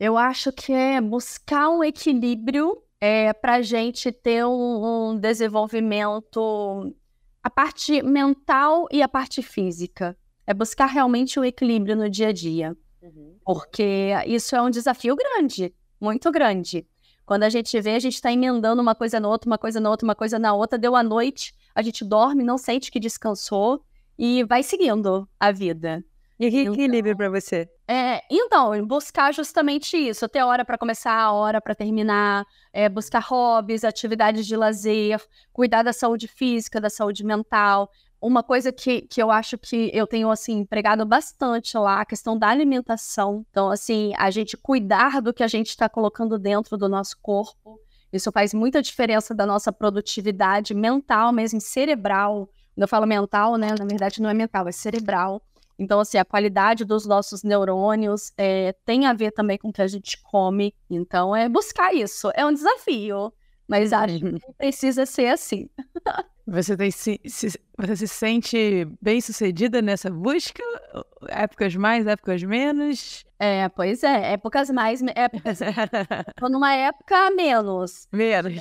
eu acho que é buscar um equilíbrio é, para a gente ter um, um desenvolvimento, a parte mental e a parte física. É buscar realmente o um equilíbrio no dia a dia. Uhum. Porque isso é um desafio grande, muito grande. Quando a gente vê, a gente está emendando uma coisa na outra, uma coisa na outra, uma coisa na outra, deu a noite, a gente dorme, não sente que descansou e vai seguindo a vida. E que equilíbrio então, para você? É, então, buscar justamente isso, ter hora para começar, hora para terminar, é, buscar hobbies, atividades de lazer, cuidar da saúde física, da saúde mental, uma coisa que, que eu acho que eu tenho, assim, pregado bastante lá, a questão da alimentação. Então, assim, a gente cuidar do que a gente está colocando dentro do nosso corpo. Isso faz muita diferença da nossa produtividade mental, mesmo cerebral. Quando eu falo mental, né, na verdade não é mental, é cerebral. Então, assim, a qualidade dos nossos neurônios é, tem a ver também com o que a gente come. Então, é buscar isso. É um desafio, mas acho que precisa ser assim. Você, tem, se, se, você se sente bem sucedida nessa busca? Épocas mais, épocas menos? É, pois é, épocas mais, épocas. tô numa época menos. Menos.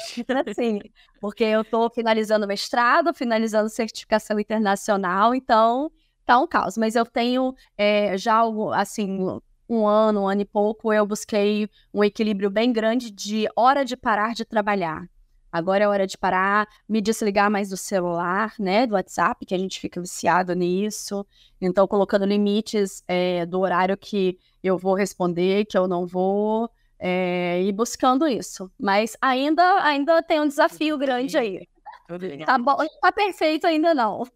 Assim, porque eu tô finalizando mestrado, finalizando certificação internacional, então tá um caos. Mas eu tenho é, já, assim, um ano, um ano e pouco, eu busquei um equilíbrio bem grande de hora de parar de trabalhar. Agora é hora de parar, me desligar mais do celular, né, do WhatsApp, que a gente fica viciado nisso. Então, colocando limites é, do horário que eu vou responder, que eu não vou, é, e buscando isso. Mas ainda, ainda tem um desafio grande aí. Tá bom, tá perfeito ainda não.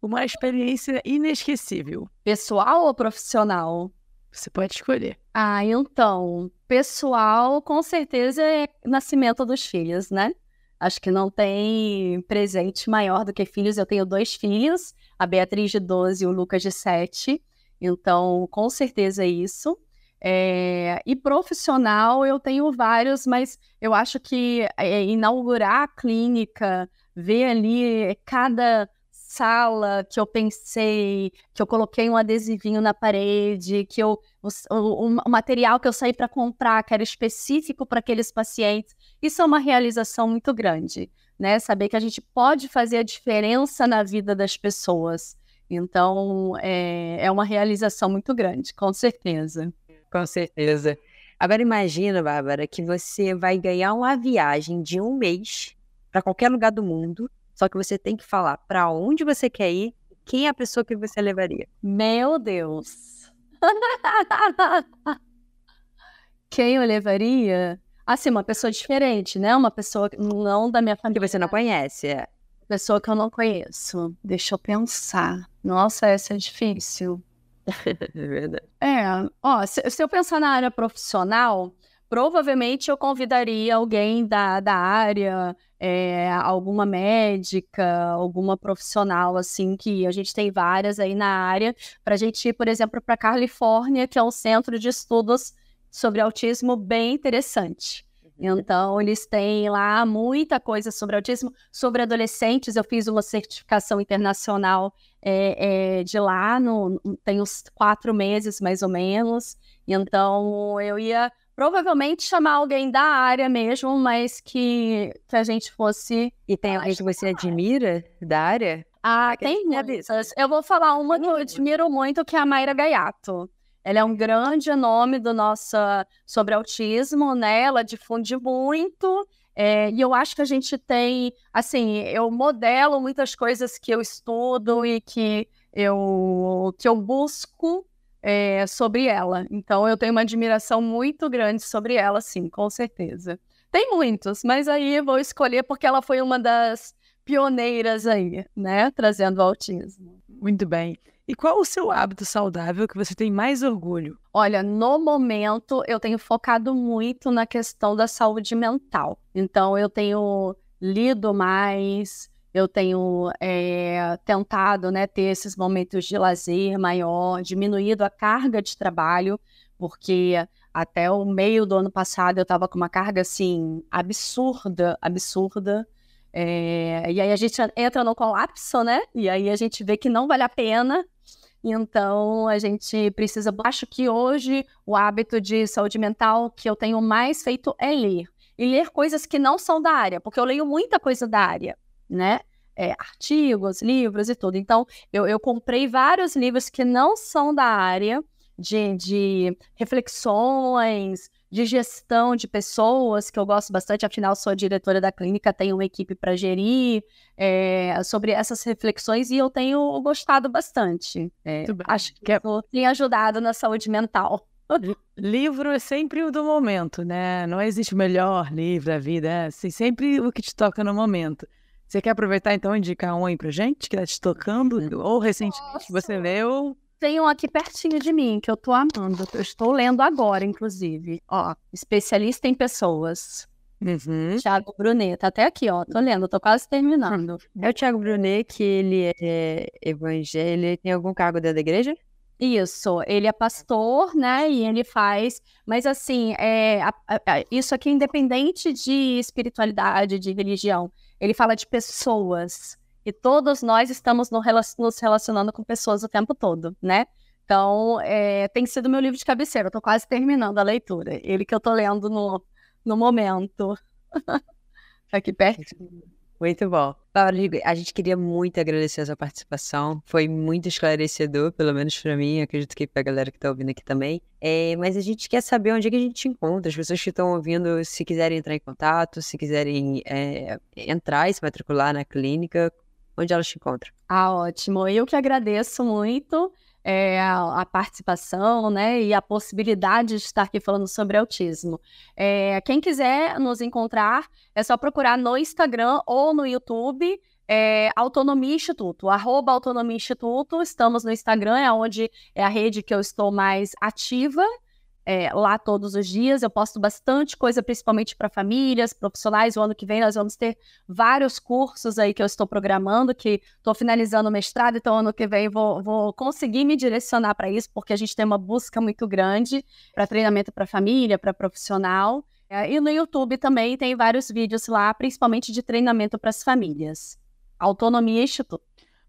Uma experiência inesquecível. Pessoal ou profissional? Você pode escolher. Ah, então, pessoal, com certeza é nascimento dos filhos, né? Acho que não tem presente maior do que filhos. Eu tenho dois filhos, a Beatriz de 12 e o Lucas de 7. Então, com certeza é isso. É... E profissional, eu tenho vários, mas eu acho que é, inaugurar a clínica, ver ali cada sala que eu pensei, que eu coloquei um adesivinho na parede, que eu o, o, o material que eu saí para comprar, que era específico para aqueles pacientes. Isso é uma realização muito grande, né? Saber que a gente pode fazer a diferença na vida das pessoas. Então, é, é uma realização muito grande, com certeza. Com certeza. Agora imagina, Bárbara, que você vai ganhar uma viagem de um mês para qualquer lugar do mundo só que você tem que falar para onde você quer ir, quem é a pessoa que você levaria. Meu Deus. quem eu levaria? Assim, uma pessoa diferente, né? Uma pessoa não da minha família. Que você não conhece, é. Pessoa que eu não conheço. Deixa eu pensar. Nossa, essa é difícil. é verdade. É, ó, se, se eu pensar na área profissional, provavelmente eu convidaria alguém da, da área, é, alguma médica, alguma profissional, assim, que a gente tem várias aí na área, para a gente ir, por exemplo, para a Califórnia, que é um centro de estudos sobre autismo bem interessante. Uhum. Então, eles têm lá muita coisa sobre autismo, sobre adolescentes. Eu fiz uma certificação internacional é, é, de lá, no, tem uns quatro meses mais ou menos. Então, eu ia provavelmente chamar alguém da área mesmo, mas que, que a gente fosse. E tem alguém que você admira da área? Ah, tem muitas. Eu vou falar uma que eu admiro muito, que é a Mayra Gaiato. Ela é um grande nome do nosso sobre autismo, né? Ela difunde muito. É, e eu acho que a gente tem, assim, eu modelo muitas coisas que eu estudo e que eu, que eu busco é, sobre ela. Então eu tenho uma admiração muito grande sobre ela, sim, com certeza. Tem muitos, mas aí vou escolher porque ela foi uma das pioneiras aí, né, trazendo o autismo. Muito bem. E qual o seu hábito saudável que você tem mais orgulho? Olha, no momento eu tenho focado muito na questão da saúde mental. Então eu tenho lido mais, eu tenho é, tentado né, ter esses momentos de lazer maior, diminuído a carga de trabalho, porque até o meio do ano passado eu estava com uma carga assim absurda, absurda. É, e aí a gente entra no colapso, né? E aí a gente vê que não vale a pena. Então a gente precisa. Acho que hoje o hábito de saúde mental que eu tenho mais feito é ler. E ler coisas que não são da área, porque eu leio muita coisa da área né? É, artigos, livros e tudo. Então, eu, eu comprei vários livros que não são da área de, de reflexões, de gestão de pessoas, que eu gosto bastante, afinal, sou diretora da clínica, tenho uma equipe para gerir, é, sobre essas reflexões e eu tenho gostado bastante. É, acho que é... tem ajudado na saúde mental. Livro é sempre o do momento, né? Não existe o melhor livro da vida, é assim, sempre o que te toca no momento. Você quer aproveitar então e indicar um aí pra gente que tá te tocando? Ou recentemente que você leu? Tem um aqui pertinho de mim que eu tô amando. Eu estou lendo agora, inclusive. Ó, especialista em pessoas. Uhum. Tiago Brunet, tá até aqui, ó. Tô lendo, tô quase terminando. É o Tiago Brunet, que ele é evangélico, ele tem algum cargo dentro da igreja? Isso, ele é pastor, né? E ele faz, mas assim, é, a- a- isso aqui é independente de espiritualidade, de religião. Ele fala de pessoas. E todos nós estamos no nos relacionando com pessoas o tempo todo, né? Então, é, tem sido meu livro de cabeceira. Eu tô quase terminando a leitura. Ele que eu tô lendo no, no momento. aqui perto. Muito bom. Laura, a gente queria muito agradecer a sua participação. Foi muito esclarecedor, pelo menos para mim, acredito que para a galera que está ouvindo aqui também. É, mas a gente quer saber onde é que a gente te encontra. As pessoas que estão ouvindo, se quiserem entrar em contato, se quiserem é, entrar e se matricular na clínica, onde elas te encontram? Ah, ótimo. Eu que agradeço muito é, a, a participação, né, e a possibilidade de estar aqui falando sobre autismo. É, quem quiser nos encontrar, é só procurar no Instagram ou no YouTube. É, Autonomia Instituto, arroba Autonomia Instituto, estamos no Instagram, é onde é a rede que eu estou mais ativa, é, lá todos os dias. Eu posto bastante coisa, principalmente para famílias, profissionais. O ano que vem nós vamos ter vários cursos aí que eu estou programando, que estou finalizando o mestrado, então ano que vem vou, vou conseguir me direcionar para isso, porque a gente tem uma busca muito grande para treinamento para família, para profissional. É, e no YouTube também tem vários vídeos lá, principalmente de treinamento para as famílias. Autonomia Instituto.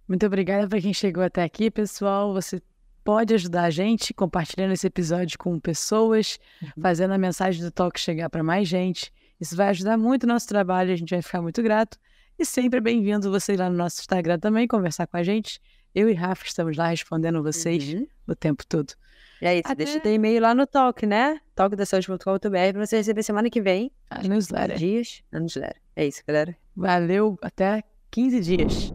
Muito obrigada para quem chegou até aqui, pessoal. Você pode ajudar a gente compartilhando esse episódio com pessoas, fazendo a mensagem do Talk chegar para mais gente. Isso vai ajudar muito o nosso trabalho, a gente vai ficar muito grato. E sempre bem-vindo você lá no nosso Instagram também, conversar com a gente. Eu e Rafa estamos lá respondendo vocês Uhum. o tempo todo. E é isso, Até- deixa teu e-mail lá no Talk, né? talkdasaúde.com.br para você receber semana que vem, A newsletter. dias, a newsletter. É isso, galera. Valeu, até 15 dias.